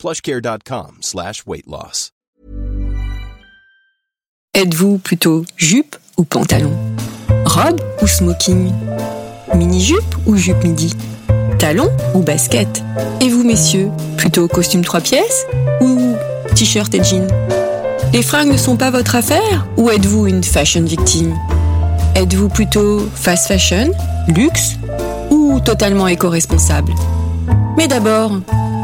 plushcare.com slash. Êtes-vous plutôt jupe ou pantalon? Robe ou smoking? Mini-jupe ou jupe midi? Talon ou basket? Et vous messieurs, plutôt costume trois pièces ou t-shirt et jean Les fringues ne sont pas votre affaire ou êtes-vous une fashion victime? Êtes-vous plutôt fast fashion, luxe ou totalement éco-responsable? Mais d'abord,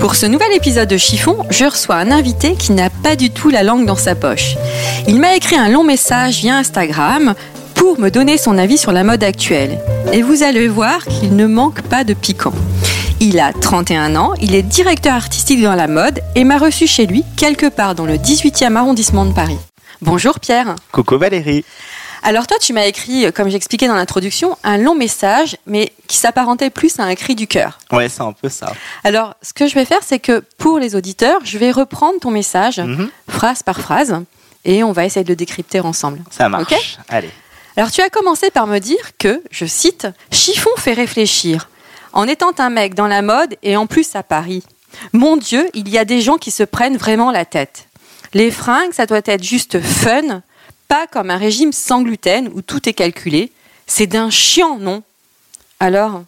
Pour ce nouvel épisode de Chiffon, je reçois un invité qui n'a pas du tout la langue dans sa poche. Il m'a écrit un long message via Instagram pour me donner son avis sur la mode actuelle. Et vous allez voir qu'il ne manque pas de piquant. Il a 31 ans, il est directeur artistique dans la mode et m'a reçu chez lui quelque part dans le 18e arrondissement de Paris. Bonjour Pierre. Coucou Valérie. Alors toi, tu m'as écrit, comme j'expliquais dans l'introduction, un long message, mais qui s'apparentait plus à un cri du cœur. Ouais, c'est un peu ça. Alors, ce que je vais faire, c'est que pour les auditeurs, je vais reprendre ton message, Mhm. phrase par phrase, et on va essayer de le décrypter ensemble. Ça marche. Ok? Allez. Alors tu as commencé par me dire que, je cite, Chiffon fait réfléchir. En étant un mec dans la mode et en plus à Paris. Mon Dieu, il y a des gens qui se prennent vraiment la tête. Les fringues, ça doit être juste fun, pas comme un régime sans gluten où tout est calculé. C'est d'un chiant, non Alors,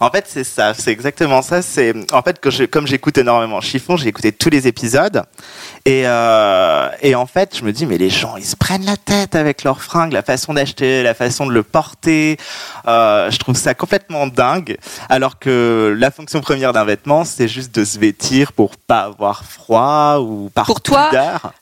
En fait, c'est ça, c'est exactement ça. C'est en fait que je, comme j'écoute énormément Chiffon, j'ai écouté tous les épisodes et euh, et en fait, je me dis mais les gens ils se prennent la tête avec leurs fringues, la façon d'acheter, la façon de le porter. Euh, je trouve ça complètement dingue. Alors que la fonction première d'un vêtement, c'est juste de se vêtir pour pas avoir froid ou par Pour toi,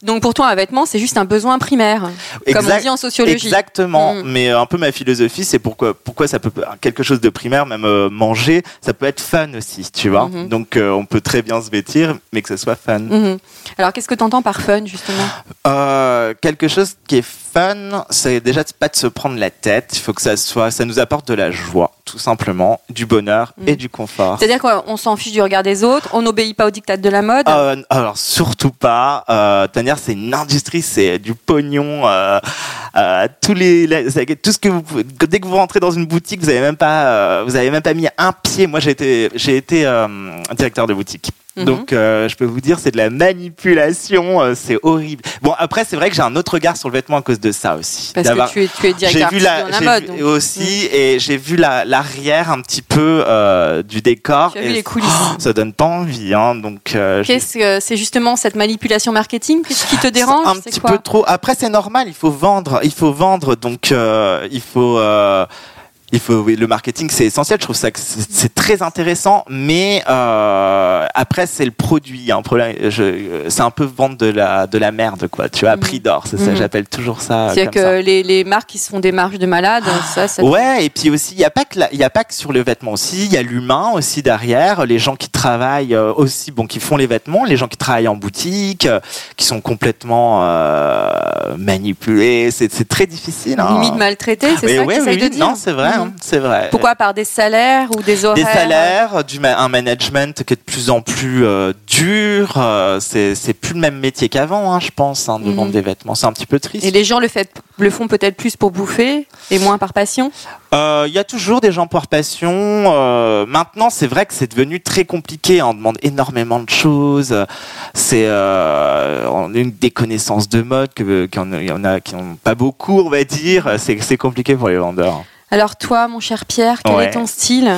donc pour toi, un vêtement, c'est juste un besoin primaire, comme on dit en sociologie. Exactement, Mm. mais euh, un peu ma philosophie, c'est pourquoi, pourquoi ça peut quelque chose de primaire, même euh, manger, ça peut être fun aussi, tu vois. Mhm. Donc euh, on peut très bien se vêtir, mais que ce soit fun. Mhm. Alors, qu'est-ce que tu entends par fun, justement? Euh, quelque chose qui est fun, c'est déjà pas de se prendre la tête. Il faut que ça soit, ça nous apporte de la joie, tout simplement, du bonheur et du confort. C'est-à-dire qu'on s'en fiche du regard des autres, on n'obéit pas aux dictats de la mode? Euh, alors surtout pas. Euh, Tanière, c'est une industrie, c'est du pognon. Euh, euh, tous les, tout ce que vous, dès que vous rentrez dans une boutique, vous avez même pas, vous avez même pas mis un pied. Moi, j'ai été, j'ai été directeur de boutique. Mhm. Donc, euh, je peux vous dire, c'est de la manipulation, euh, c'est horrible. Bon, après, c'est vrai que j'ai un autre regard sur le vêtement à cause de ça aussi. Parce que tu es, tu es j'ai directeur vu la, dans la j'ai mode. vu donc. aussi, et j'ai vu la- l'arrière un petit peu euh, du décor. Tu as vu les coulisses. ça donne pas envie, hein. Donc, euh, Qu'est-ce que c'est justement cette manipulation marketing qui qui te dérange un petit peu trop. Après, c'est normal. Il faut vendre. Il faut vendre. Donc, euh, il faut. Il faut, oui, le marketing, c'est essentiel. Je trouve ça que c'est c'est très intéressant, mais euh, après, c'est le produit. Y problème. je- C'est un peu vendre de la de la merde, quoi. Tu vois, à Mhm. prix d'or. C'est ça. Mhm. J'appelle toujours ça. C'est-à-dire comme ça. que les, les marques qui se font des marges de malades, ça, ça. Ouais, et puis aussi, il n'y a pas que il y a pas que sur le vêtement aussi, il y a l'humain aussi derrière, les gens qui travaillent euh, aussi, bon, qui font les vêtements, les gens qui travaillent en boutique, euh, qui sont complètement euh, manipulés, c'est c'est très difficile. Hein. Limite maltraitées, c'est Mais ça ouais, que oui, de dire non, c'est vrai. Hein, c'est vrai. Pourquoi? Par des salaires ou des horaires? Des salaires, du ma- un management qui est de plus en plus euh, dur. euh, c'est plus le même métier qu'avant, hein, je pense, hein, de vendre des vêtements. C'est un petit peu triste. Et les gens le, fait, le font peut-être plus pour bouffer et moins par passion? Euh, Il y a toujours des gens par passion. euh, maintenant, c'est vrai que c'est devenu très compliqué. On demande énormément de choses. C'est euh, on a une des connaissances de mode y en a- qui n'ont pas beaucoup, on va dire. C'est compliqué pour les vendeurs. Alors toi, mon cher Pierre, quel Ouais. est ton style?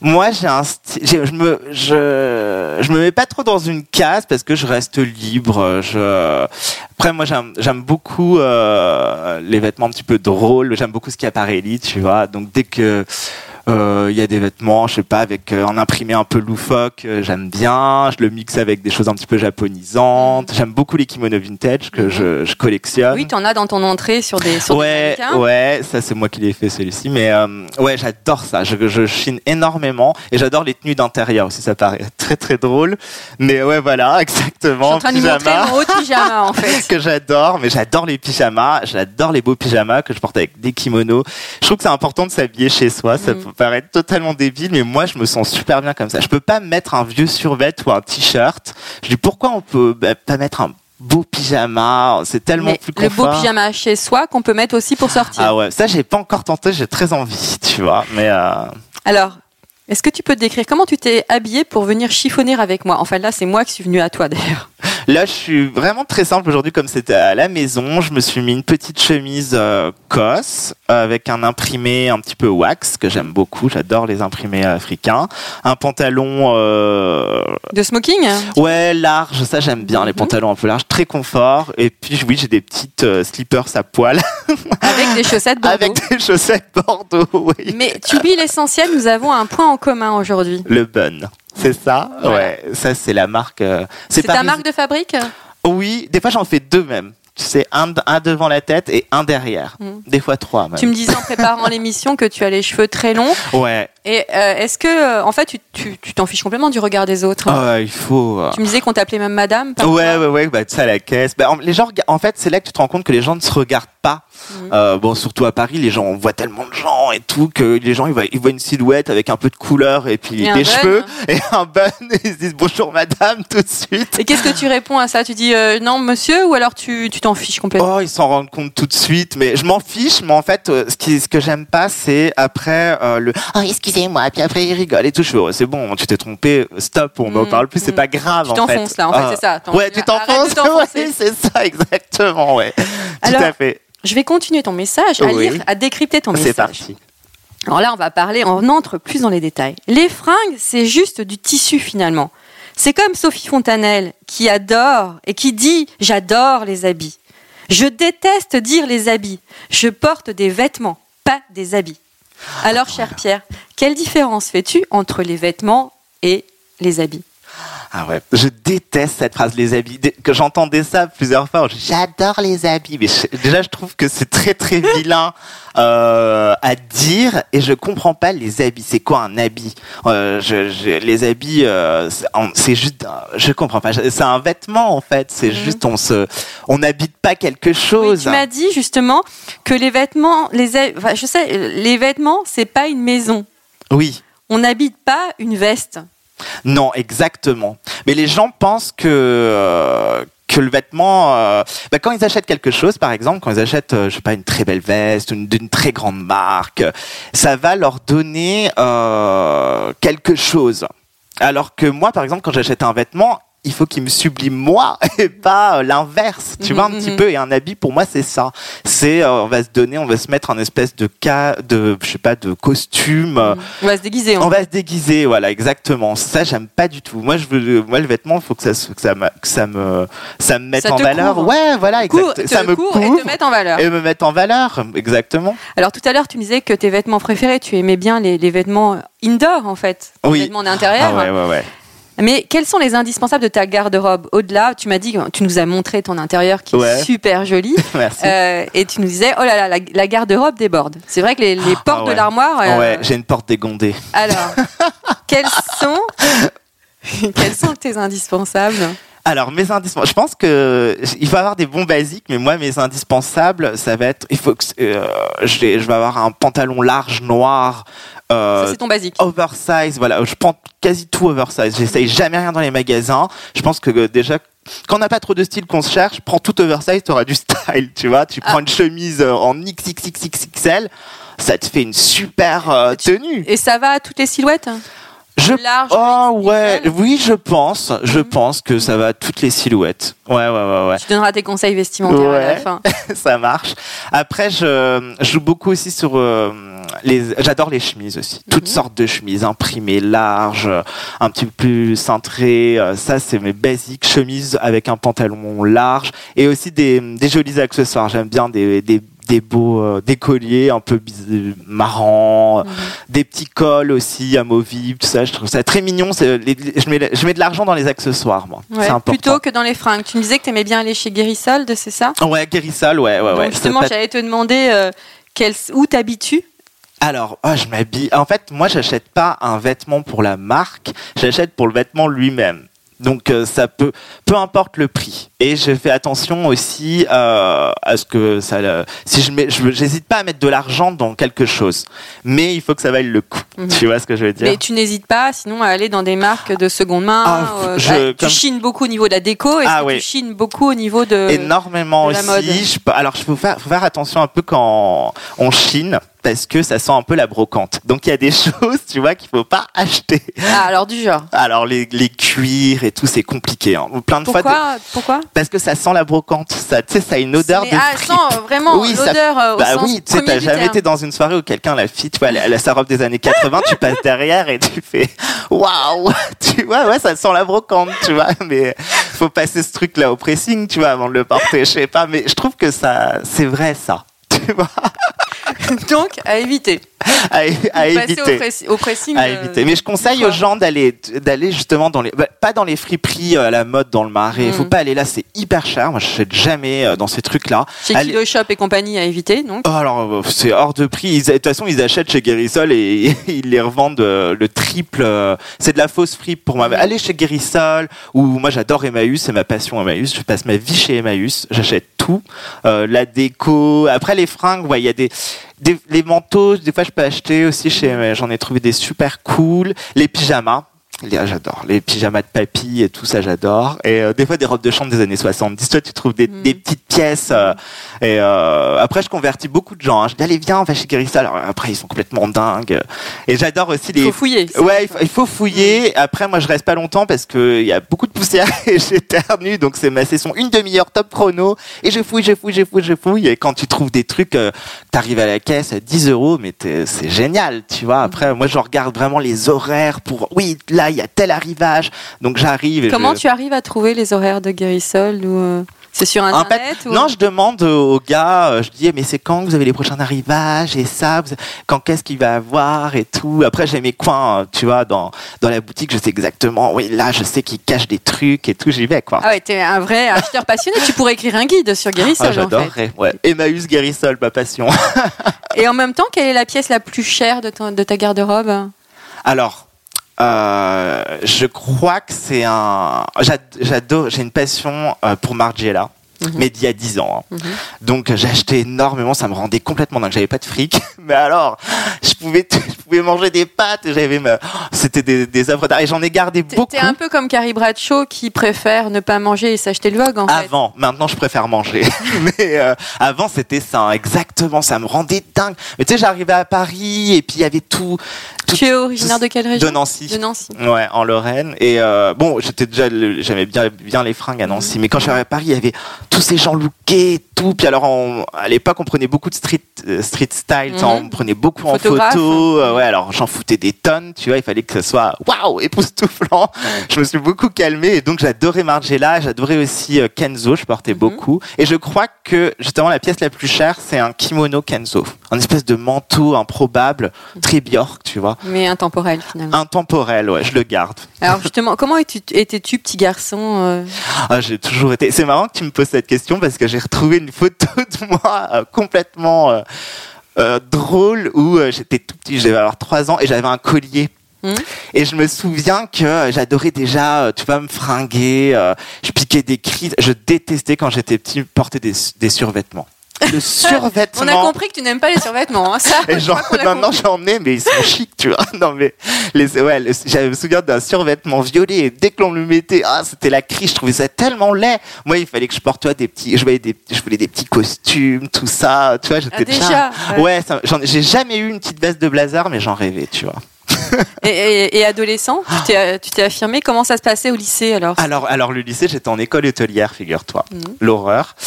Moi, j'ai un style. Je me, je, je me mets pas trop dans une case parce que je reste libre. Je... Après, moi, j'aime, beaucoup euh, les vêtements un petit peu drôles. J'aime beaucoup ce qui apparaît tu vois. Donc dès que il y a des vêtements, je sais pas, avec euh, un imprimé un peu loufoque, euh, j'aime bien. Je le mixe avec des choses un petit peu japonisantes. J'aime beaucoup les kimonos vintage que je, je collectionne. Oui, t'en as dans ton entrée sur des sur des Ouais, mannequins. ouais, ça c'est moi qui l'ai fait celui-ci, mais euh, ouais, j'adore ça. Je, je chine énormément et j'adore les tenues d'intérieur aussi. Ça paraît très très drôle, mais ouais, voilà, Je suis exactement. en train de lui montrer pyjama mon haut de pyjama en fait. que j'adore, mais j'adore les pyjamas, j'adore les beaux pyjamas que je porte avec des kimonos. Je trouve que c'est important de s'habiller chez soi, ça Mm. Paraître totalement débile, mais moi je me sens super bien comme ça. Je peux pas mettre un vieux survêt ou un t-shirt. Je dis pourquoi on peut bah, pas mettre un beau pyjama, c'est tellement Mais plus le beau confort. pyjama chez soi qu'on peut mettre aussi pour sortir. Ah ouais, ça j'ai pas encore tenté, j'ai très envie, tu vois, mais euh, Alors, est-ce que tu peux te décrire comment tu t'es habillé pour venir chiffonner avec moi? Enfin là, c'est moi qui suis venue à toi d'ailleurs. Là, je suis vraiment très simple aujourd'hui, comme c'était à la maison. Je me suis mis une petite chemise euh, COS avec un imprimé un petit peu wax que j'aime beaucoup. J'adore les imprimés africains. Un pantalon, euh, De smoking ouais, large. Ça, j'aime bien les Mhm. pantalons un peu larges, très confort. Et puis, oui, j'ai des petites euh, slippers à poil avec des chaussettes Bordeaux. avec des chaussettes Bordeaux. Oui. Mais tu oublies l'essentiel, nous avons un point en commun aujourd'hui. Le bun. C'est ça, Voilà. ouais. Ça, c'est la marque. euh, C'est ta marque de fabrique Oui, des fois j'en fais deux même. Tu sais, un, un devant la tête et un derrière. Mm. Des fois trois même. Tu me disais en préparant l'émission que tu as les cheveux très longs. Ouais. Et euh, est-ce que, euh, en fait, tu- tu tu t'en fiches complètement du regard des autres Ah, il faut. euh, Tu me disais qu'on t'appelait même madame parfois. Ouais, ouais, ouais, bah, à la caisse. Bah, en- les gens, en fait, c'est là que tu te rends compte que les gens ne se regardent pas. Mhm. Euh, bon, surtout à Paris, les gens, on voit tellement de gens et tout, que les gens, ils voient, ils voient une silhouette avec un peu de couleur et puis Et des cheveux et un bun et ils se disent bonjour madame tout de suite. Et qu'est-ce que tu réponds à ça? Tu dis euh, non monsieur ou alors tu tu t'en fiches complètement? Oh, ils s'en rendent compte tout de suite, mais je m'en fiche. Mais en fait, ce, qui, ce que j'aime pas, c'est après le oh, excusez-moi, puis après ils rigolent et tout. Je oh, c'est bon, tu t'es trompé, stop, on n'en Mm, parle plus, c'est mm. pas grave. Tu en fait. t'enfonces là, en fait, Ah. c'est ça. Ouais, tu t'enfonces. ouais, c'est ça, exactement, ouais. Alors, tout à fait. Je vais continuer ton message, à Oui. lire, à décrypter ton C'est message. parti. Alors là, on va parler, on entre plus dans les détails. Les fringues, c'est juste du tissu finalement. C'est comme Sophie Fontanelle qui adore et qui dit j'adore les habits. Je déteste dire les habits. Je porte des vêtements, pas des habits. Alors, cher Pierre, quelle différence fais-tu entre les vêtements et les habits? Ah ouais, je déteste cette phrase, les habits. Que j'entendais ça plusieurs fois, j'adore les habits. Mais je- déjà, je trouve que c'est très très vilain euh, à dire et je comprends pas les habits. C'est quoi un habit? Euh, je, je- Les habits, euh, c'est juste, je comprends pas. C'est un vêtement en fait. C'est Mhm. juste on se, on n'habite pas quelque Oui, chose. tu m'as dit justement que les vêtements, les, enfin, je sais, les vêtements, c'est pas une maison. oui. On n'habite pas une veste. Non, exactement. Mais les gens pensent que euh, que le vêtement, euh, bah, quand ils achètent quelque chose, par exemple, quand ils achètent, euh, je sais pas, une très belle veste, une d'une très grande marque, ça va leur donner quelque chose. Alors que moi, par exemple, quand j'achète un vêtement, il faut qu'il me sublime moi et pas euh, l'inverse. Tu Mhm, vois un mhm. petit peu. Et un habit, pour moi, c'est ça. C'est, euh, on va se donner, on va se mettre un espèce de cas, de, je sais pas, de costume. euh, On va se déguiser. on en va se déguiser, voilà, exactement. Ça, j'aime pas du tout. Moi, je veux, moi, le vêtement, il faut que ça, que ça, me, que ça me, ça me mette Ça en valeur. couvre. Ouais, voilà, Couvre- exact. te Ça me couvre couvre et te mettre en valeur. et me mettre en valeur, exactement. Alors tout à l'heure, tu me disais que tes vêtements préférés, tu aimais bien les, les vêtements indoor en fait, Oui. les vêtements d'intérieur. Ah ouais, ouais, ouais. Mais quels sont les indispensables de ta garde-robe Au-delà, tu m'as dit, tu nous as montré ton intérieur qui est super joli. Merci. Euh, et tu nous disais, oh là là, la, la garde-robe déborde. C'est vrai que les, les portes ouais. de l'armoire. euh, Ouais, j'ai une porte dégondée. alors, quels sont, quels sont tes indispensables Alors, mes indispensables, je pense que il faut avoir des bons basiques, mais moi, mes indispensables, ça va être, il faut que, euh, je vais avoir un pantalon large noir, euh, c'est ton basique. oversize, voilà, je prends quasi tout oversize. J'essaye jamais rien dans les magasins. Je pense que euh, déjà, quand on n'a pas trop de style qu'on se cherche, prends tout oversize, tu auras du style, tu vois. Tu prends Ah. une chemise euh, en XXXXL, ça te fait une super euh, tenue. Et ça va à toutes les silhouettes? Je, large. oh ouais, oui, je pense, je Mhm. pense que ça va à toutes les silhouettes. Ouais, ouais, ouais, ouais. Tu donneras tes conseils vestimentaires à la Ouais. fin. ça marche. Après, je, je joue beaucoup aussi sur euh, les. J'adore les chemises aussi. Toutes Mhm. sortes de chemises, imprimées, larges, un petit peu plus cintrées. Euh, Ça, c'est mes basiques chemises avec un pantalon large et aussi des, des jolis accessoires. J'aime bien des, des des beaux euh, des colliers un peu marrants, Mhm. des petits cols aussi amovibles, tout ça. Je trouve ça très mignon. Les- je, mets, je mets de l'argent dans les accessoires, moi. Ouais, c'est important. plutôt que dans les fringues. Tu me disais que tu aimais bien aller chez Guérisolde, c'est ça? Ouais, Guérissol, ouais, ouais, Donc ouais. Justement, j'allais te demander euh, quel- où t'habitues. Alors, ah, je m'habille. En fait, moi, j'achète pas un vêtement pour la marque, j'achète pour le vêtement lui-même. Donc, euh, ça peut, peu importe le prix. Et je fais attention aussi euh, à ce que ça. euh, si je mets, je- j'hésite pas à mettre de l'argent dans quelque chose, mais il faut que ça vaille le coup. Mhm. Tu vois ce que je veux dire? Mais tu n'hésites pas, sinon, à aller dans des marques de seconde main. Ah, euh, je- tu comme- chines beaucoup au niveau de la déco et Ah, tu oui. chines beaucoup au niveau de. énormément de la aussi. mode? Je alors, il faut faire, faut faire attention un peu quand on chine parce que ça sent un peu la brocante. Donc, il y a des choses, tu vois, qu'il faut pas acheter. Ah, alors du genre. Alors, les, les cuirs et tout, c'est compliqué. hein. Plein de fois. Pourquoi Pourquoi? Parce que ça sent la brocante. Ça, tu sais, ça a une odeur Mais, de ah, fripe. sent vraiment Oui, ça- l'odeur euh, au Bah sens oui, tu sais, t'as jamais terme. été dans une soirée où quelqu'un, la fille, tu vois, elle, elle a sa robe des années 80, tu passes derrière et tu fais waouh, tu vois, ouais, ça sent la brocante, tu vois, mais faut passer ce truc-là au pressing, tu vois, avant de le porter, je sais pas, mais je trouve que ça, c'est vrai ça, tu vois, Donc, à éviter. à, au, éviter. pressi- au pressing. À euh, éviter. Mais je conseille aux gens d'aller d'aller justement dans les bah, pas dans les friperies euh, à la mode dans le marais. Il faut Mm. pas aller là, c'est hyper cher. Moi, je n'achète jamais euh, dans ces trucs-là. Chez Allez- Kilo Shop et compagnie, à éviter. Donc. Oh, alors, c'est hors de prix. Ils- De toute façon, ils achètent chez Guérissol et ils les revendent le triple. C'est de la fausse fripe pour moi. Mhm. Allez chez Guérissol, ou moi j'adore Emmaüs, c'est ma passion Emmaüs. Je passe ma vie chez Emmaüs. J'achète Euh, la déco. Après, les fringues, ouais, il y a des, des. Les manteaux, des fois, je peux acheter aussi chez. J'en ai trouvé des super cool. Les pyjamas. Les- ah, J'adore les pyjamas de papy et tout ça, j'adore. Et euh, des fois des robes de chambre des années 70. Toi, tu trouves des, Mhm. des petites pièces. euh, et euh, après, je convertis beaucoup de gens. hein. Je dis allez viens, on va chez Guérissol. Alors après, ils sont complètement dingues. Et j'adore aussi Il les. faut fouiller. Ouais, il faut, il faut fouiller. Après, moi, je reste pas longtemps parce que il y a beaucoup de poussière et j'éternue. Donc, c'est ma session une demi-heure top chrono. Et je fouille, je fouille, je fouille, je fouille. Et quand tu trouves des trucs, euh, t'arrives à la caisse à 10 euros, mais c'est génial, tu vois. Après, moi, je regarde vraiment les horaires pour. Oui, là, il y a tel arrivage. Donc, j'arrive. Comment je- tu arrives à trouver les horaires de Guérissol ou euh, C'est sur en Internet fait, ou... non, je demande aux gars, euh, je dis, mais c'est quand vous avez les prochains arrivages et ça, vous- quand qu'est-ce qu'il va avoir et tout. Après, j'ai mes coins, euh, tu vois, dans, dans la boutique, je sais exactement, oui, là, je sais qu'ils cachent des trucs et tout, j'y vais, quoi. Ah ouais, t'es un vrai acheteur passionné. tu pourrais écrire un guide sur Guérissol Ah, en fait. j'adorerais, ouais. Emmaüs Guérissol, ma passion. Et en même temps, quelle est la pièce la plus chère de, ton- de ta garde-robe? Alors, euh, je crois que c'est un. j'ad- J'adore, j'ai une passion euh, pour Margiela. Mhm. Mais d'il y a 10 ans. hein. Mhm. Donc j'ai acheté énormément, ça me rendait complètement dingue. J'avais pas de fric, mais alors je pouvais, je pouvais manger des pâtes. J'avais, ma- c'était des, des œuvres d'art et j'en ai gardé beaucoup. t'es un peu comme Carrie Bradshaw qui préfère ne pas manger et s'acheter le Vogue en fait. Avant, maintenant je préfère manger. mais euh, avant c'était ça, hein, exactement. Ça me rendait dingue. Mais tu sais, j'arrivais à Paris et puis il y avait tout. Tu es originaire de quelle région de Nancy. De Nancy. Ouais, en Lorraine. Et euh, bon, j'étais déjà, j'aimais bien, bien les fringues à Nancy. Mais quand je suis arrivé à Paris, il y avait tous ces gens lookés et tout. Puis alors, on- à l'époque, on prenait beaucoup de street, euh, street style. Mhm. On prenait beaucoup en photo. Euh, ouais, alors j'en foutais des tonnes. Tu vois, il fallait que ce soit waouh, époustouflant. je me suis beaucoup calmé. Et donc, j'adorais Margiela. J'adorais aussi Kenzo. Je portais Mhm. beaucoup. Et je crois que justement, la pièce la plus chère, c'est un kimono Kenzo. Un espèce de manteau improbable, très Bjork, tu vois. Mais intemporel finalement. Intemporel, ouais, je le garde. Alors justement, comment étais-tu, petit garçon euh, Ah, j'ai toujours été. C'est marrant que tu me poses cette question parce que j'ai retrouvé une photo de moi euh, complètement euh, drôle où j'étais tout petit, je devais avoir 3 ans et j'avais un collier. Mhm. Et je me souviens que j'adorais déjà, tu vois, me fringuer, je piquais des cris. Je détestais quand j'étais petit porter des, des survêtements. Le survêtement. On a compris que tu n'aimes pas les survêtements, hein, ça. Et je genre, maintenant j'en ai, mais ils sont chics, tu vois. Non, mais les, ouais, le- j'avais me souviens d'un survêtement violet et dès que l'on le mettait, ah, c'était la crise. Je trouvais ça tellement laid. Moi, il fallait que je porte, tu vois, des petits, je voulais des, je voulais des petits costumes, tout ça, tu vois. J'étais Ah, déjà, ouais. Ouais, j'ai jamais eu une petite veste de blazer, mais j'en rêvais, tu vois. Et, et- et adolescent, tu t'es- affirmé. Comment ça se passait au lycée alors? Alors, alors le lycée, j'étais en école hôtelière, figure-toi. Mhm. L'horreur.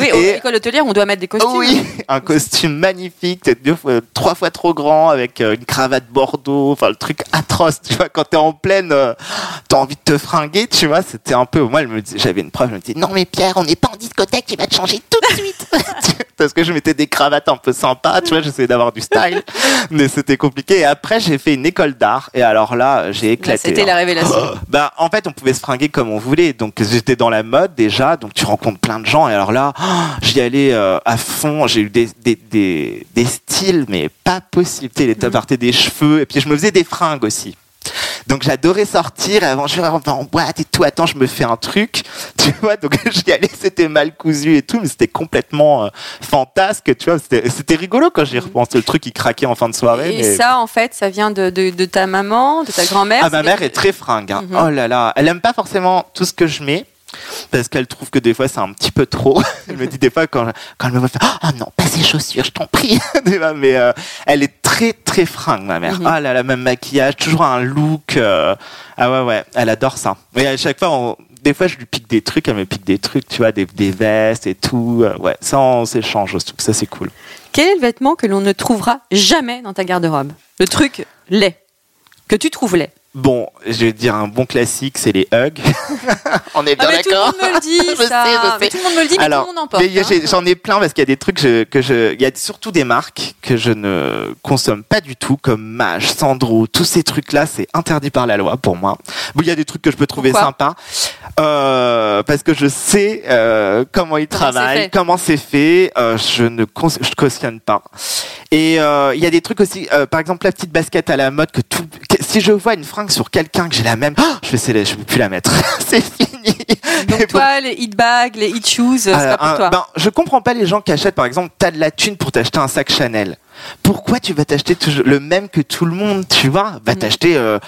Oui, et- école hôtelière, on doit mettre des costumes. Oh oui, un costume magnifique, peut-être deux fois, trois fois trop grand, avec euh, une cravate bordeaux, enfin le truc atroce, tu vois, quand t'es en pleine, euh, t'as envie de te fringuer, tu vois, c'était un peu, moi, j'avais une prof, elle me dit, non mais Pierre, on n'est pas en discothèque, tu vas te changer tout de suite. Parce que je mettais des cravates un peu sympas, tu vois, j'essayais d'avoir du style, mais c'était compliqué. Et après, j'ai fait une école d'art, et alors là, j'ai Là, éclaté. C'était hein. la révélation. Bah, en fait, on pouvait se fringuer comme on voulait. Donc, j'étais dans la mode déjà. Donc, tu rencontres plein de gens. Et alors là, j'y allais euh, à fond. J'ai eu des, des, des, des styles, mais pas possible. Tu sais, les top des cheveux. Et puis, je me faisais des fringues aussi. Donc, j'adorais sortir. Et avant, je vais en boîte et tout. Attends, je me fais un truc. Tu vois, donc j'y allais. C'était mal cousu et tout. Mais c'était complètement euh, fantasque. Tu vois, c'était rigolo quand j'y repense. Le truc, il craquait en fin de soirée. Et mais- ça, en fait, ça vient de, de, de ta maman, de ta grand-mère. ah, ma mère est très fringue. hein. Mhm. Oh là là, elle aime pas forcément tout ce que je mets. Parce qu'elle trouve que des fois c'est un petit peu trop. elle me dit des fois quand, quand elle me voit faire Oh non, pas ces chaussures, je t'en prie. Mais euh, elle est très très fringue, ma mère. Mhm. Oh là là, même maquillage, toujours un look. euh, Ah ouais, ouais, elle adore ça. Et à chaque fois, on- des fois je lui pique des trucs, elle me pique des trucs, tu vois, des, des vestes et tout. Euh, Ouais, ça on s'échange, que ça c'est cool. Quel est le vêtement que l'on ne trouvera jamais dans ta garde-robe? Le truc laid. Que tu trouves laid. Bon, je vais dire un bon classique, c'est les hugs. on est Ah, bien mais tout le d'accord monde me le dit, Je ça. sais, je sais. Mais tout le monde me le dit, mais Alors, tout le monde en porte. hein. j'ai- j'en ai plein parce qu'il y a des trucs je- que je, il y a surtout des marques que je ne consomme pas du tout, comme Mage, Sandro, tous ces trucs-là, c'est interdit par la loi pour moi. Bon, il y a des trucs que je peux trouver Pourquoi sympas euh, parce que je sais euh, comment ils Comment travaillent, comment c'est fait. euh, je ne je cautionne pas. Et euh, il y a des trucs aussi, euh, par exemple la petite basket à la mode que tout. que- si je vois une fringue sur quelqu'un que j'ai la même, oh, je vais c'est- je peux plus la mettre. c'est fini. Donc Et bon, toi, les hit bags, les hit shoes, c'est euh, pas pour un- toi. ben, je comprends pas les gens qui achètent, par exemple, t'as de la thune pour t'acheter un sac Chanel. Pourquoi tu vas t'acheter le même que tout le monde, tu vois? Va Mhm. t'acheter. euh,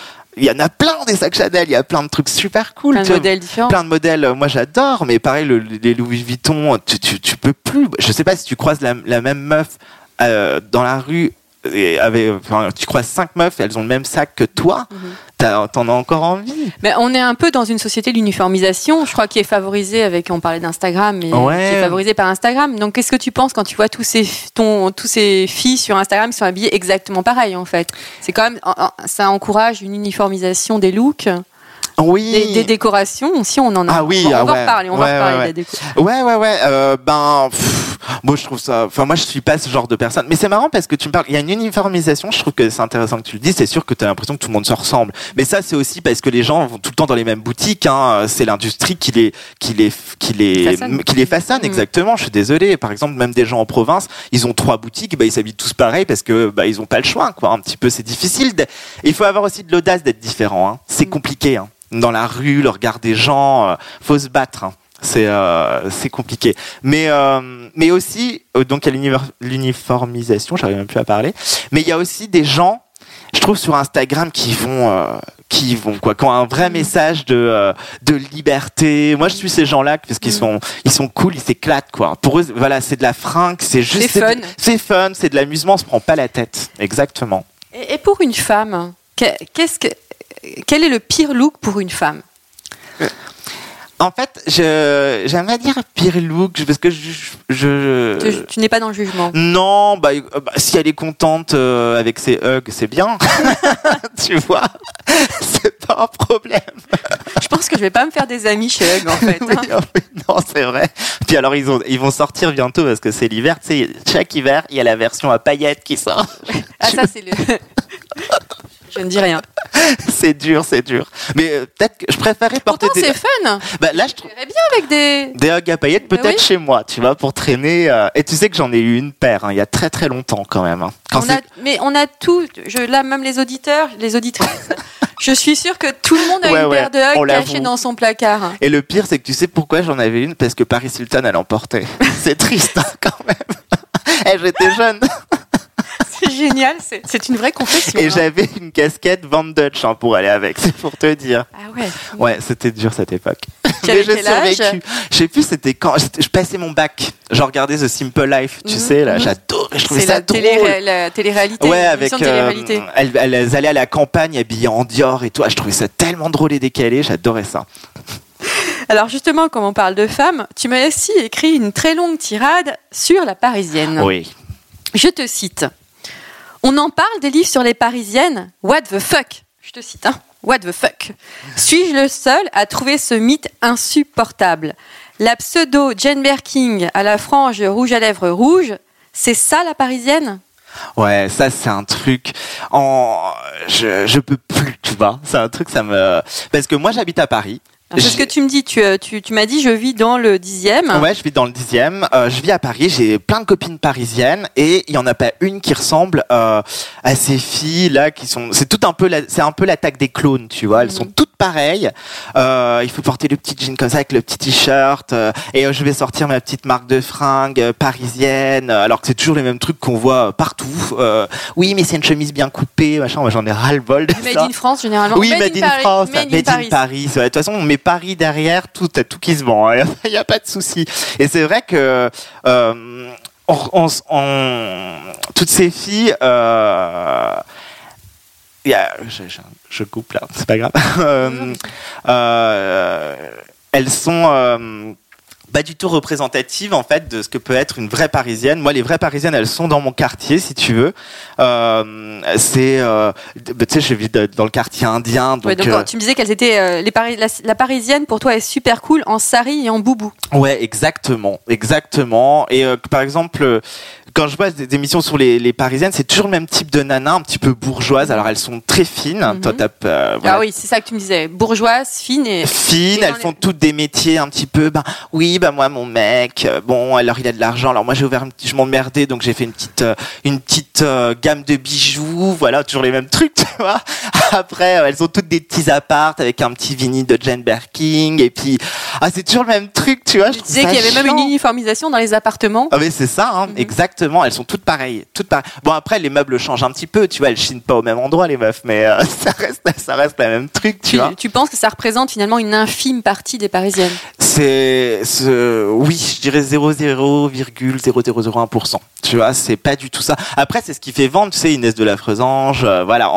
Il y en a plein des sacs Chanel, il y a plein de trucs super cool. Plein de modèles différents. Plein de modèles, euh, moi j'adore, mais pareil, le- les Louis Vuitton, tu, tu, tu peux plus. Je sais pas si tu croises la, la même meuf euh, dans la rue, et avec, enfin, tu croises cinq meufs, elles ont le même sac que toi, Mhm. t'en as encore envie? Mais on est un peu dans une société de l'uniformisation, je crois, qui est favorisée avec, on parlait d'Instagram, mais Ouais. qui est favorisée par Instagram. Donc, qu'est-ce que tu penses quand tu vois tous ces, ton, tous ces filles sur Instagram qui sont habillées exactement pareil, en fait? C'est quand même, ça encourage une uniformisation des looks, Oui. des, des décorations. Si on en a, Ah oui, on va, ah va ouais. reparler, on Ouais, va reparler ouais, de la déco. Ouais, ouais, ouais. Euh, ben, pff, moi, je trouve ça. Enfin, moi, je suis pas ce genre de personne. Mais c'est marrant parce que tu me parles. Il y a une uniformisation. Je trouve que c'est intéressant que tu le dis. C'est sûr que tu as l'impression que tout le monde se ressemble. Mais ça, c'est aussi parce que les gens vont tout le temps dans les mêmes boutiques. Hein. C'est l'industrie qui les, qui les, qui les, Façonne. qui les façonne. Mhm. Exactement. Je suis désolé. Par exemple, même des gens en province, ils ont trois boutiques. Bah, ils s'habillent tous pareil parce que bah, ils ont pas le choix. Quoi. Un petit peu, c'est difficile. de- Il faut avoir aussi de l'audace d'être différent. Hein. C'est Mhm. compliqué. Hein. Dans la rue, le regard des gens, euh, faut se battre. C'est euh, c'est compliqué. Mais euh, mais aussi euh, donc il y a l'univer- l'uniformisation, j'arrive même plus à parler. Mais il y a aussi des gens, je trouve sur Instagram qui vont euh, qui vont quoi, qui ont un vrai message de euh, de liberté. Moi je suis ces gens-là parce qu'ils Mm. sont ils sont cool, ils s'éclatent quoi. Pour eux voilà c'est de la fringue, c'est juste C'est fun. de- c'est fun, c'est de l'amusement, on se prend pas la tête. Exactement. Et, et pour une femme, qu'est-ce que, quel est le pire look pour une femme? En fait, je j'aimerais dire pire look parce que je, je, Tu, tu n'es pas dans le jugement. Non, bah, euh, bah, si elle est contente euh, avec ses hugs, c'est bien. tu vois, c'est pas un problème. Je pense que je vais pas me faire des amis chez Hug, en fait. Oui, hein. oui, non, c'est vrai. Puis alors, ils, ont, ils vont sortir bientôt parce que c'est l'hiver. Tu sais, chaque hiver, il y a la version à paillettes qui sort. Ah, ça, c'est le. je ne dis rien. c'est dur, c'est dur. Mais euh, peut-être que je préférais porter Pourtant, des. c'est fun. Bah, là, je trouve. Bien avec des. Des hugs à paillettes, Bah peut-être oui. chez moi, tu vois, pour traîner. euh, Et tu sais que j'en ai eu une paire, hein, il y a très très longtemps quand même. hein. Quand On a, mais on a tout. Je, là, même les auditeurs, les auditrices. je suis sûre que tout le monde a Ouais, une ouais, paire de on Hug l'avoue. cachée dans son placard. Et le pire, c'est que tu sais pourquoi j'en avais une? Parce que Paris Hilton, elle emportait. C'est triste hein, quand même. Eh, J'étais jeune. C'est génial, c'est une vraie confession. Et hein. j'avais une casquette Van Dutch hein, pour aller avec, c'est pour te dire. Ah ouais. Ouais, c'était dur cette époque. Mais âge? survécu. Je sais plus, c'était quand je passais mon bac. Je regardais The Simple Life, tu Mhm, sais, là, mhm. j'adorais, je trouvais C'est ça la, drôle. télé, la télé-réalité. Ouais, avec. euh, elles, elles allaient à la campagne habillées en Dior et tout. Je trouvais ça tellement drôle et décalé, j'adorais ça. Alors justement, comme on parle de femmes, tu m'as aussi écrit une très longue tirade sur la Parisienne. Oui. Je te cite. On en parle des livres sur les Parisiennes. What the fuck? Je te cite, hein. What the fuck? Suis-je le seul à trouver ce mythe insupportable? La pseudo Jane Birkin à la frange rouge à lèvres rouge, c'est ça la Parisienne? Ouais, ça c'est un truc en je je peux plus, tu vois. C'est un truc ça me parce que moi j'habite à Paris. C'est ce que tu me dis. Tu, euh, tu, tu m'as dit, je vis dans le dixième. Ouais, je vis dans le dixième. Euh, je vis à Paris. J'ai plein de copines parisiennes et il y en a pas une qui ressemble euh, à ces filles là qui sont. C'est tout un peu, la- c'est un peu l'attaque des clones, tu vois. Elles Mhm. sont toutes pareilles. Euh, il faut porter le petit jean comme ça avec le petit t-shirt euh, et euh, je vais sortir ma petite marque de fringues parisienne. alors que c'est toujours les mêmes trucs qu'on voit partout. Euh, oui, mais c'est une chemise bien coupée, machin. Moi, j'en ai ras le bol de Made ça. in France, généralement. Oui, Made, in, Paris. France, Made in Made in Paris. Paris. ouais. De toute façon, on met Paris derrière, tout, tout qui se vend. Il n'y a pas de souci. Et c'est vrai que euh, toutes ces filles. Euh, je, coupe là, c'est pas grave. Euh, elles sont pas du tout représentatives en fait de ce que peut être une vraie parisienne. Moi, les vraies parisiennes, elles sont dans mon quartier, si tu veux. Euh, c'est, euh, bah, tu sais, je vis dans le quartier indien, donc, Ouais, donc, euh, tu me disais qu'elles étaient euh, les Pari- la, la parisienne pour toi est super cool en sari et en boubou. Ouais, exactement, exactement. Et par exemple, quand je vois des émissions sur les, les parisiennes, c'est toujours le même type de nana, un petit peu bourgeoise. Alors elles sont très fines. Mhm. Toi, euh, voilà. Ah oui, c'est ça que tu me disais, bourgeoise, fine et fines, Et elles font les- toutes des métiers un petit peu. Ben oui, ben moi mon mec, euh, bon alors il a de l'argent. Alors moi j'ai ouvert, je m'emmerdais donc j'ai fait une petite, euh, une petite euh, gamme de bijoux. Voilà, toujours les mêmes trucs, tu vois. Après, elles ont toutes des petits appartes avec un petit vinyle de Jane Birkin et puis ah c'est toujours le même truc, tu vois. je disais qu'il y avait même une uniformisation dans les appartements. Ah mais c'est ça, hein, Mhm. exactement. Elles sont toutes pareilles, toutes pareilles. Bon après les meubles changent un petit peu, tu vois, elles chinent pas au même endroit les meufs, mais ça reste, ça reste le même truc, tu Tu, vois. tu penses que ça représente finalement une infime partie des parisiennes? C'est, ce- oui, je dirais 0,0001%. Tu vois, c'est pas du tout ça. Après, c'est ce qui fait vendre, tu sais, Inès de la Freusange, euh, voilà,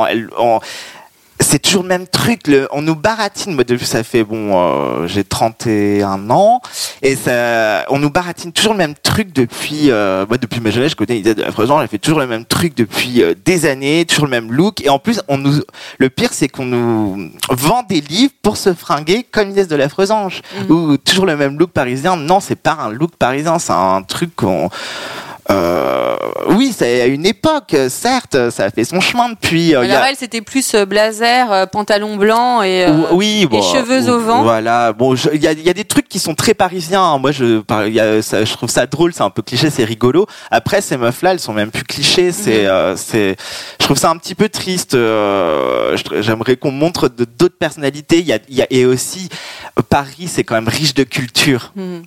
c'est toujours le même truc. Le, on nous baratine. Moi, depuis, ça fait bon, euh, j'ai 31 ans et ça, on nous baratine toujours le même truc depuis. Euh, moi, depuis ma jeunesse, je connais Inès de la Freusange. Elle fait toujours le même truc depuis euh, des années, toujours le même look. Et en plus, on nous, le pire, c'est qu'on nous vend des livres pour se fringuer comme Inès de la Freusange Mhm. ou toujours le même look parisien. Non, c'est pas un look parisien, c'est un truc qu'on. Euh, oui, c'est à une époque, certes, ça a fait son chemin depuis. euh, a- elle, c'était plus euh, blazer, euh, pantalon blanc et. oui, bon, cheveux au vent. Voilà. Bon, il y a, il y a des trucs qui sont très parisiens. hein. Moi, je, par- il y a- ça- je trouve ça drôle, c'est un peu cliché, c'est rigolo. Après, ces meufs-là, elles sont même plus clichés. C'est, Mhm. c'est, je trouve ça un petit peu triste. J'aimerais qu'on montre d'autres personnalités. Y a, il y a- et aussi, Paris, c'est quand même riche de culture. hmm.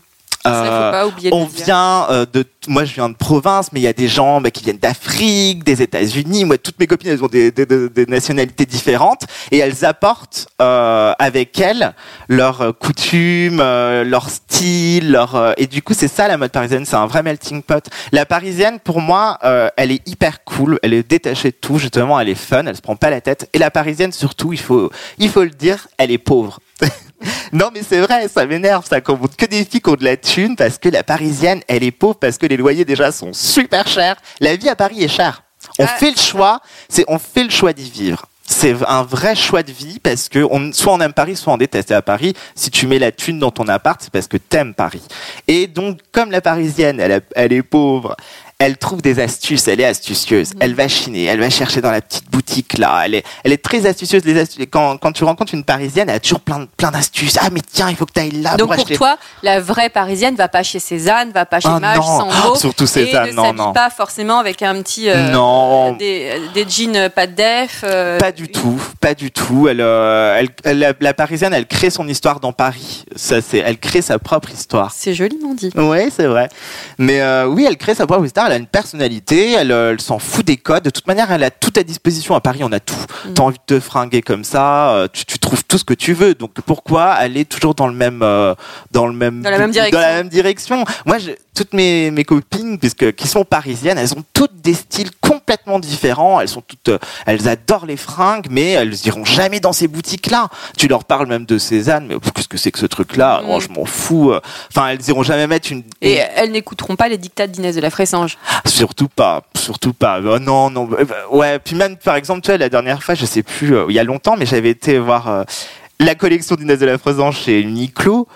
Ça, Euh, on vient euh, de moi je viens de province mais il y a des gens bah, qui viennent d'Afrique des États-Unis. Moi toutes mes copines elles ont des, des- des- des nationalités différentes. Et elles apportent euh, avec elles leurs coutumes leur style leur et du coup c'est ça la mode parisienne. C'est un vrai melting pot. La parisienne pour moi euh, elle est hyper cool. Elle est détachée de tout. Justement elle est fun. Elle se prend pas la tête. Et la parisienne surtout il faut il faut le dire elle est pauvre non mais c'est vrai, ça m'énerve ça qu'on montre que des filles qui ont de la thune parce que la parisienne, elle est pauvre parce que les loyers déjà sont super chers. La vie à Paris est chère. On Ah. fait le choix, c'est on fait le choix d'y vivre. C'est un vrai choix de vie parce que on, soit on aime Paris, soit on déteste. Et à Paris, si tu mets la thune dans ton appart, c'est parce que t'aimes Paris. Et donc, comme la parisienne, elle, elle est pauvre, elle trouve des astuces, elle est astucieuse, elle va chiner, elle va chercher dans la petite boutique là, elle est, elle est très astucieuse. Les quand, quand tu rencontres une parisienne, elle a toujours plein, d'astuces. Ah mais tiens, il faut que tu ailles là Donc pour pour acheter. toi, la vraie parisienne va pas chez Cézanne, va pas chez Ah, Mage, non. Sambo, Oh, surtout Cézanne, et ne non, non. pas forcément avec un petit euh, Non. des, des jeans pas de def. euh, Pas du tout, pas du tout. Elle, euh, elle, elle- la, la parisienne, elle crée son histoire dans Paris. Ça, c'est, elle crée sa propre histoire. C'est joliment dit. Oui, c'est vrai. Mais euh, oui, elle crée sa propre histoire. Elle a une personnalité, elle, euh, elle s'en fout des codes. De toute manière, elle a tout à disposition. À Paris, on a tout. Mm. T'as envie de te fringuer comme ça, euh, tu, tu trouves tout ce que tu veux. Donc pourquoi aller toujours dans le même, euh, dans le même, Dans la même direction. dans la même direction? Moi, je- toutes mes, mes copines, puisque qui sont parisiennes, elles ont toutes des styles complètement différents. Elles sont toutes, euh, elles adorent les fringues, mais elles iront jamais dans ces boutiques-là. Tu leur parles même de Cézanne, mais qu'est-ce que c'est que ce truc-là Mm. Oh, Je m'en fous. Enfin, elles iront jamais mettre une. Et elles n'écouteront pas les dictats d'Inès de la Fressange. Surtout pas, surtout pas. Euh, non, non. euh, Ouais, puis même par exemple, tu vois, la dernière fois, je sais plus, euh, il y a longtemps, mais j'avais été voir euh, la collection d'Inès de la Fressange chez Uniqlo.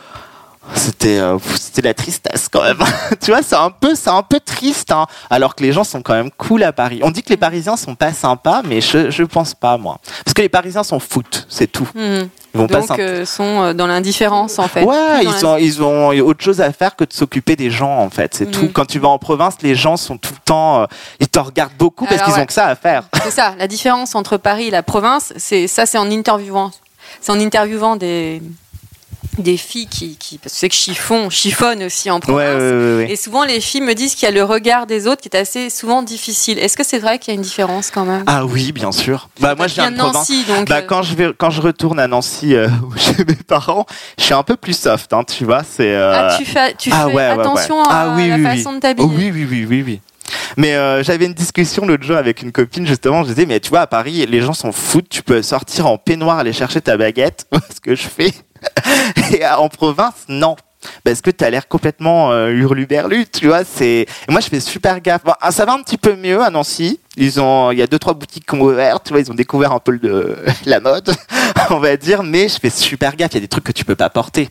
C'était, euh, c'était la tristesse quand même. tu vois, c'est un peu, c'est un peu triste, hein, alors que les gens sont quand même cool à Paris. On dit que les Parisiens sont pas sympas, mais je, je pense pas moi, parce que les Parisiens sont foot, c'est tout. Mhm. Ils vont pas Donc, s'imp- euh, sont euh, dans l'indifférence, en fait. Ouais, ils ont, ils ont autre chose à faire que de s'occuper des gens, en fait. C'est tout. Quand tu vas en province, les gens sont tout le temps, euh, ils te regardent beaucoup parce qu'ils ouais. ont que ça à faire. C'est ça, la différence entre Paris et la province, c'est ça, c'est en interviewant, c'est en interviewant des des filles qui, qui parce que c'est que chiffon, chiffonne aussi en province. ouais, ouais, ouais. Et souvent, les filles me disent qu'il y a le regard des autres qui est assez souvent difficile. Est-ce que c'est vrai qu'il y a une différence quand même? Ah oui, bien sûr. Bah moi, je viens de province. Nancy, donc. Bah euh, quand je vais, quand je retourne à Nancy euh, chez mes parents, je suis un peu plus soft, hein, tu vois. C'est. euh, ah, tu fais, tu ah fais attention Ah à oui, la oui, façon de t'habiller. Oh, oui, oui, oui, oui, oui. Mais euh, j'avais une discussion l'autre jour avec une copine justement. Je disais, mais tu vois, à Paris, les gens s'en foutent. Tu peux sortir en peignoir, aller chercher ta baguette, ce que je fais? Et euh, en province, non. Parce que t'as l'air complètement euh, hurluberlu, tu vois. C'est moi je fais super gaffe. Bon, ah, ça va un petit peu mieux à Nancy. Ils ont, il y a deux trois boutiques qui ont ouvert, tu vois. Ils ont découvert un peu le, la mode, on va dire. Mais je fais super gaffe. Il y a des trucs que tu peux pas porter.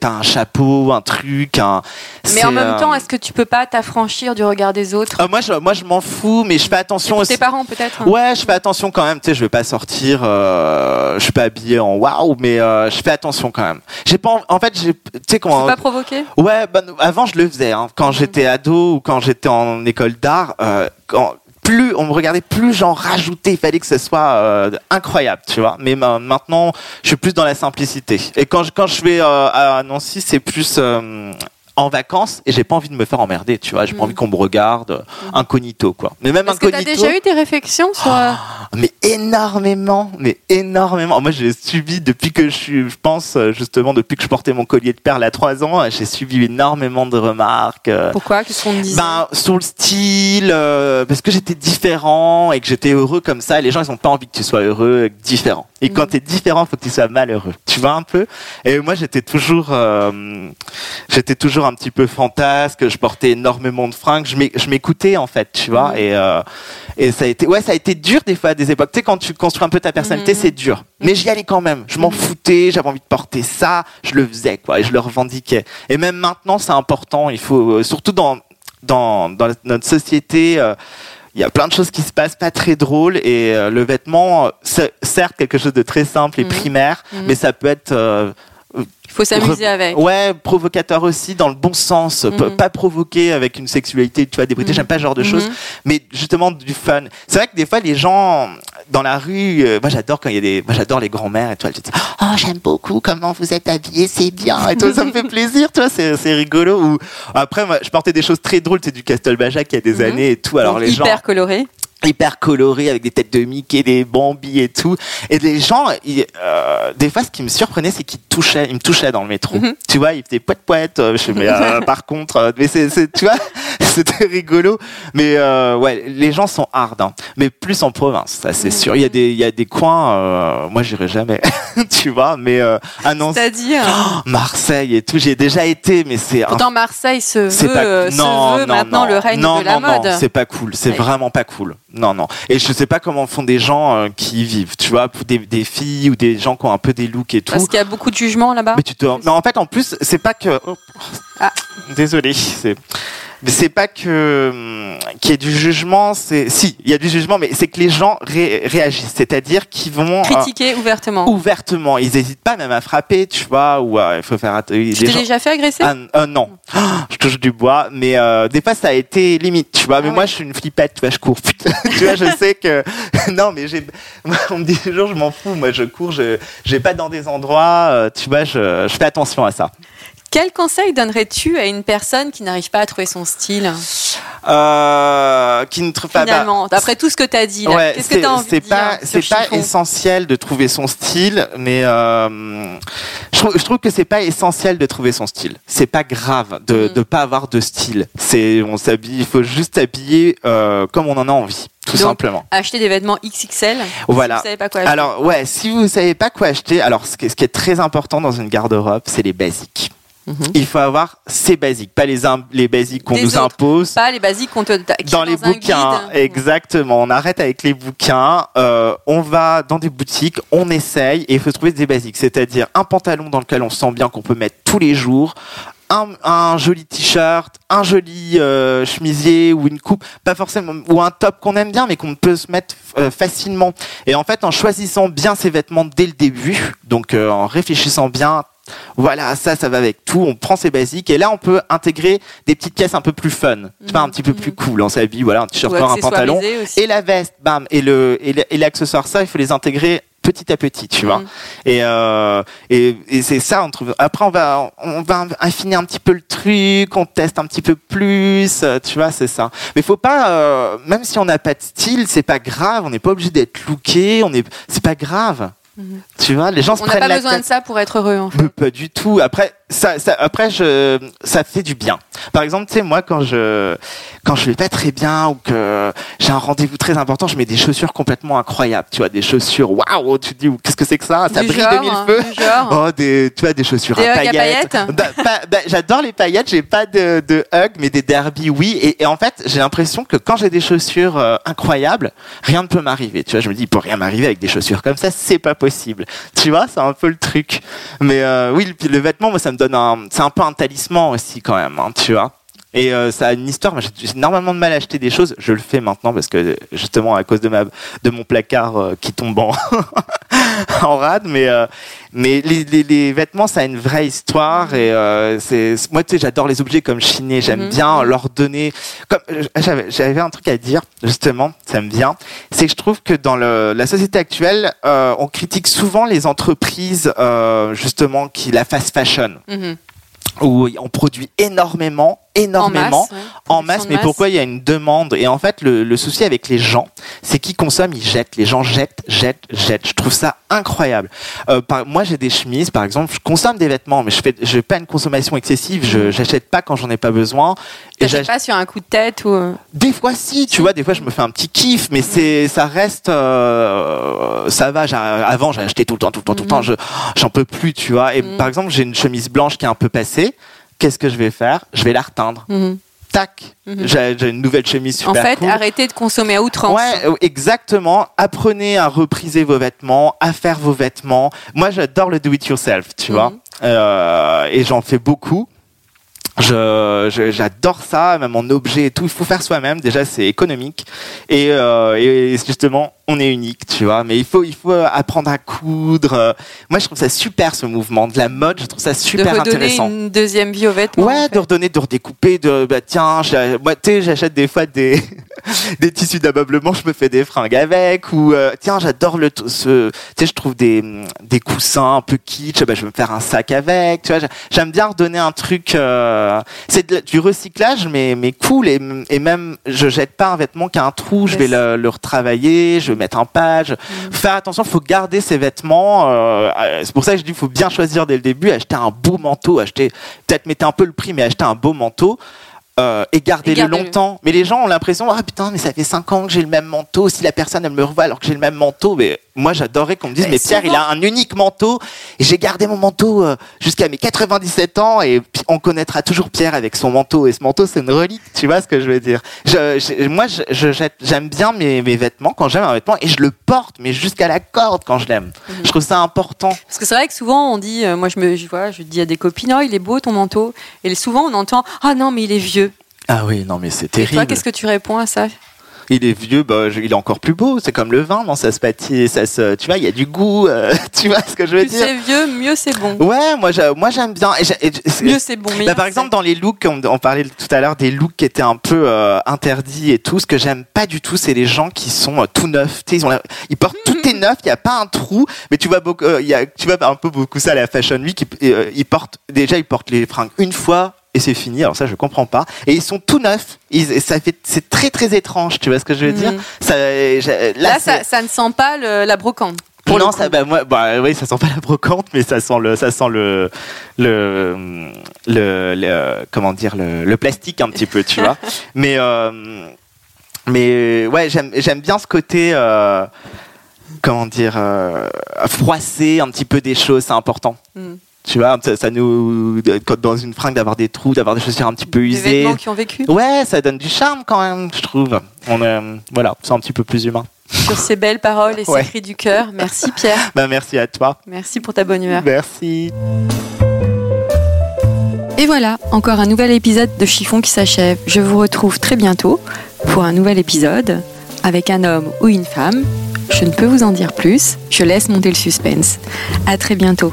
T'as un chapeau, un truc, un. Mais en même euh, temps, est-ce que tu peux pas t'affranchir du regard des autres? Ah, moi, je, moi, je m'en fous, mais je fais attention aussi. Tes parents peut-être hein Ouais, je fais attention quand même. Tu sais, je vais pas sortir. Euh, je suis pas habillé en waouh, mais euh, je fais attention quand même. J'ai pas. en- fait. Tu sais comment. pas provoquer Ouais, bah, avant je le faisais. Hein. Quand j'étais ado ou quand j'étais en école d'art, euh, quand plus on me regardait, plus j'en rajoutais. Il fallait que ce soit euh, incroyable, tu vois. Mais ma- maintenant, je suis plus dans la simplicité. Et quand je, quand je vais euh, à Nancy, c'est plus euh, en vacances et j'ai pas envie de me faire emmerder, tu vois. J'ai pas Mm. envie qu'on me regarde euh, incognito, quoi. Mais même Est-ce que t'as incognito. déjà eu des réflexions sur euh, Mais énormément, mais énormément. Moi, j'ai subi depuis que je suis, je pense, euh, justement, depuis que je portais mon collier de perles à 3 ans, j'ai subi énormément de remarques. pourquoi? Qu'est-ce qu'on disait? ben, sur le style, euh, parce que j'étais différent et que j'étais heureux comme ça. Et les gens, ils ont pas envie que tu sois heureux, différent. Et quand Mhm. t'es différent, faut que tu sois malheureux. Tu vois un peu? Et moi, j'étais toujours, euh, j'étais toujours un petit peu fantasque. Je portais énormément de fringues. Je m'é- je m'écoutais en fait, tu vois. Et euh, et ça a été, ouais, ça a été dur des fois à des époques. Tu sais, quand tu construis un peu ta personnalité, Mhm. c'est dur. Mais j'y allais quand même. Je m'en Mhm. foutais. J'avais envie de porter ça. Je le faisais, quoi. Et je le revendiquais. Et même maintenant, c'est important. Il faut, euh, surtout dans dans, dans notre société, euh, il y a plein de choses qui se passent pas très drôles et euh, le vêtement, euh, c'est certes quelque chose de très simple et Mhm. primaire, Mhm. mais ça peut être euh, Il faut s'amuser avec. Ouais, provocateur aussi dans le bon sens, Mhm. pas provoquer avec une sexualité, tu vois, débridée. Mhm. J'aime pas ce genre de Mhm. choses, mais justement du fun. C'est vrai que des fois les gens dans la rue, euh, moi j'adore quand il y a des, moi j'adore les grands-mères et tout, elles disent oh j'aime beaucoup comment vous êtes habillés, c'est bien et tout, ça me fait plaisir, tu vois, c'est rigolo. Ou après moi je portais des choses très drôles, c'est du Castelbajac il y a des Mhm. années et tout. Alors Donc, les gens hyper coloré. Hyper colorés avec des têtes de Mickey, des Bambi et tout. Et les gens, ils, euh, des fois, ce qui me surprenait, c'est qu'ils touchaient, ils me touchaient dans le métro. Mhm. Tu vois, ils faisaient poète poète. euh, Je fais, mais euh, par contre, mais c'est, tu vois, c'était rigolo. Mais euh, ouais, les gens sont hard, hein. mais plus en province, ça c'est Mhm. sûr. Il y a des, il y a des coins, moi j'irai jamais, tu vois. Mais ah non, C'est-à-dire. Oh, Marseille et tout, j'y ai déjà été, mais c'est Pourtant, Marseille se c'est veut, pas se non, veut non, maintenant non. le règne non, de la non, non, mode. c'est pas cool c'est Ouais. vraiment pas cool non non et je sais pas comment font des gens euh, qui y vivent tu vois des, des filles ou des gens qui ont un peu des looks et tout Parce qu'il y a beaucoup de jugements là-bas? mais tu te non en fait en plus c'est pas que oh, Ah. désolé c'est c'est pas que hum, qu'il y ait du jugement c'est si il y a du jugement mais c'est que les gens ré- réagissent c'est-à-dire qu'ils vont euh, Critiquer ouvertement. ouvertement ils hésitent pas même à frapper tu vois ou euh, il faut faire Tu t'es gens- déjà fait agresser? Ah, euh, non, je touche du bois, mais euh, des fois ça a été limite, tu vois. Mais Ah moi je suis une flippette, tu vois, je cours. tu vois, je sais que non, mais j'ai. On me dit toujours, je m'en fous. Moi, je cours, je j'ai pas dans des endroits, tu vois, je, je fais attention à ça. Quel conseil donnerais-tu à une personne qui n'arrive pas à trouver son style Euh, qui ne trouve pas. bah, Finalement, d'après tout ce que tu as dit, Ouais, qu'est-ce que tu as envie de pas, dire c'est pas essentiel de trouver son style, mais euh, je, trouve, je trouve que c'est pas essentiel de trouver son style. C'est pas grave de Mm. ne pas avoir de style. C'est, on s'habille, il faut juste s'habiller euh, comme on en a envie, tout Donc, simplement. Acheter des vêtements XXL. Voilà. Si vous savez pas quoi acheter. Alors ouais, si vous savez pas quoi acheter, alors ce qui est très important dans une garde-robe, c'est les basiques. Mhm. Il faut avoir ces basiques, pas les, basiques qu'on nous autres. impose. pas les basiques qu'on te dans sont les bouquins, guide. exactement. On arrête avec les bouquins. euh, on va dans des boutiques, on essaye et il faut trouver des basiques, c'est-à-dire un pantalon dans lequel on se sent bien, qu'on peut mettre tous les jours. Un, un joli t-shirt, un joli euh, chemisier ou une coupe, pas forcément, ou un top qu'on aime bien mais qu'on peut se mettre euh, facilement. Et en fait, en choisissant bien ses vêtements dès le début, donc euh, en réfléchissant bien, voilà, ça, ça va avec tout. On prend ses basiques et là, on peut intégrer des petites pièces un peu plus fun, tu vois, un petit peu plus cool. On s'habille, voilà, un t-shirt, noir, un pantalon aussi. et la veste, bam, et le et l'accessoire, ça, il faut les intégrer petit à petit, tu vois. Mhm. Et euh, et, et c'est ça, on trouve. Après, on va on va affiner un petit peu le truc, on teste un petit peu plus, euh, tu vois, c'est ça. Mais faut pas, euh, même si on n'a pas de style, c'est pas grave. On n'est pas obligé d'être looké, on est, c'est pas grave. Tu vois, les gens se On n'a prennent pas la besoin tête. de ça pour être heureux. En fait. Mais pas du tout. Après, ça, ça, après, je, ça fait du bien. Par exemple, tu sais, moi, quand je, quand je vais pas très bien ou que j'ai un rendez-vous très important, je mets des chaussures complètement incroyables. Tu vois, des chaussures, waouh, tu te dis, qu'est-ce que c'est que ça? Ça Du brille genre, de mille hein, feux. Oh, des, tu vois, des chaussures Des à paillettes. paillettes Bah, bah, J'adore les paillettes, j'ai pas de, de hugs, mais des derbies, oui. Et, et en fait, j'ai l'impression que quand j'ai des chaussures euh, incroyables, rien ne peut m'arriver. Tu vois, je me dis, il peut rien m'arriver avec des chaussures comme ça, c'est pas possible. Tu vois, c'est un peu le truc. Mais euh, oui, le, le vêtement, moi, ça me donne c'est un peu un talisman aussi quand même, hein, tu vois. Et euh, ça a une histoire. J'ai énormément de mal à acheter des choses. Je le fais maintenant parce que justement à cause de ma de mon placard euh, qui tombe en en rade. Mais euh, mais les, les, les vêtements, ça a une vraie histoire. Et euh, c'est moi, tu sais, j'adore les objets comme chinés. J'aime Mhm. bien leur donner. Comme euh, j'avais j'avais un truc à dire justement. Ça me vient. C'est que je trouve que dans le, la société actuelle, euh, on critique souvent les entreprises euh, justement qui la fast fashion Mhm. où on produit énormément, En énormément, masse. ouais. en masse, mais pourquoi il y a une demande? Et en fait, le, le souci avec les gens, c'est qu'ils consomment, ils jettent. Les gens jettent, jettent, jettent. Je trouve ça incroyable. Euh, par- moi, j'ai des chemises, par exemple, je consomme des vêtements, mais je fais, je fais pas une consommation excessive. Je j'achète pas quand j'en ai pas besoin. Et T'achètes j'ach- pas sur un coup de tête ou. euh, des fois, si, tu vois, des fois, je me fais un petit kiff, mais c'est, ça reste, euh, ça va. Avant, j'ai acheté tout le temps, tout le temps, tout le temps. Je, j'en peux plus, tu vois. Et Mhm. par exemple, j'ai une chemise blanche qui est un peu passée. Qu'est-ce que je vais faire? Je vais la reteindre. mhm. Tac, Mhm. j'ai, j'ai une nouvelle chemise super En fait, cool. arrêtez de consommer à outrance. Ouais, euh, exactement. Apprenez à repriser vos vêtements, à faire vos vêtements. Moi, j'adore le do it yourself, tu Mhm. vois. Euh, et j'en fais beaucoup. J'adore ça, même en objet et tout. Il faut faire soi-même. Déjà, c'est économique. Et, euh, et justement, on est unique, tu vois. Mais il faut, il faut apprendre à coudre. Euh, Moi, je trouve ça super, ce mouvement de la mode. Je trouve ça de super redonner intéressant. une deuxième vie aux vêtements. Ouais, en fait. de redonner, de redécouper, de bah tiens, moi tu sais, j'achète des fois des des tissus d'ameublement, je me fais des fringues avec ou euh, tiens, j'adore le ce tu sais, je trouve des des coussins un peu kitsch, bah je vais me faire un sac avec, tu vois, j'a- j'aime bien redonner un truc euh, c'est de du recyclage mais mais cool et, et même je jette pas un vêtement qui a un trou, je vais le, le retravailler, je mettre un page. Mm. Faire attention, faut garder ses vêtements euh, c'est pour ça que je dis faut bien choisir dès le début, acheter un beau manteau, acheter peut-être mettez un peu le prix, mais achetez un beau manteau. euh, et gardez-le Et gardez-le. longtemps. Mais les gens ont l'impression, ah putain, mais ça fait 5 ans que j'ai le même manteau. Si la personne elle me revoit alors que j'ai le même manteau, mais moi j'adorerais qu'on me dise, Mais mais Pierre, il a un unique manteau et j'ai gardé mon manteau euh, jusqu'à mes 97 ans et on connaîtra toujours Pierre avec son manteau et ce manteau c'est une relique. Tu vois ce que je veux dire je, je- Moi, j'aime bien mes, mes vêtements quand j'aime un vêtement et je le porte, mais jusqu'à la corde quand je l'aime. Mhm. Je trouve ça important. Parce que c'est vrai que souvent on dit, euh, moi je me, je, vois, je dis à des copines, oh il est beau ton manteau, et souvent on entend, ah non mais il est vieux. Ah oui, non mais c'est Et toi terrible. qu'est-ce que tu réponds à ça? Il est vieux, bah, je- il est encore plus beau. C'est comme le vin, non Ça se pâtit, ça se, tu vois, il y a du goût. euh, tu vois ce que je veux Plus dire? c'est vieux, mieux c'est bon. Ouais, moi, j'a- moi j'aime bien. Et et Mieux c'est bon. bah, par exemple, dans les looks, on, on parlait tout à l'heure des looks qui étaient un peu euh, interdits et tout. Ce que j'aime pas du tout, c'est les gens qui sont euh, tout neufs. Ils, ont la- ils portent tout est neuf, il y a pas un trou. Mais tu vois beaucoup, il y a, tu vois un peu beaucoup ça à la Fashion Week. Ils, ils portent déjà, ils portent les fringues une fois. Et c'est fini. Alors ça, je comprends pas. Et ils sont tout neufs. Ils, ça fait, c'est très très étrange. Tu vois ce que je veux dire? Ça, j'ai- Là, ça, ça ne sent pas le- la brocante. pour non, ça, bah, moi, bah, oui, ça sent pas la brocante, mais ça sent le, ça sent le, le, le, le- comment dire, le, le plastique un petit peu, tu vois? mais, euh, mais ouais, j'aime, j'aime bien ce côté, euh, comment dire, euh, froisser un petit peu des choses, c'est important. Mm. Tu vois, ça, ça nous, quand dans une fringue d'avoir des trous, d'avoir des chaussures un petit peu Des usées. vêtements qui ont vécu. Ouais, ça donne du charme quand même, je trouve. On, euh, voilà, c'est un petit peu plus humain. Sur ces belles paroles et ces Ouais. cris du cœur. Merci Pierre. Bah, merci à toi. Merci pour ta bonne humeur. Merci. Et voilà, encore un nouvel épisode de Chiffon qui s'achève. Je vous retrouve très bientôt pour un nouvel épisode avec un homme ou une femme. Je ne peux vous en dire plus, je laisse monter le suspense. À très bientôt.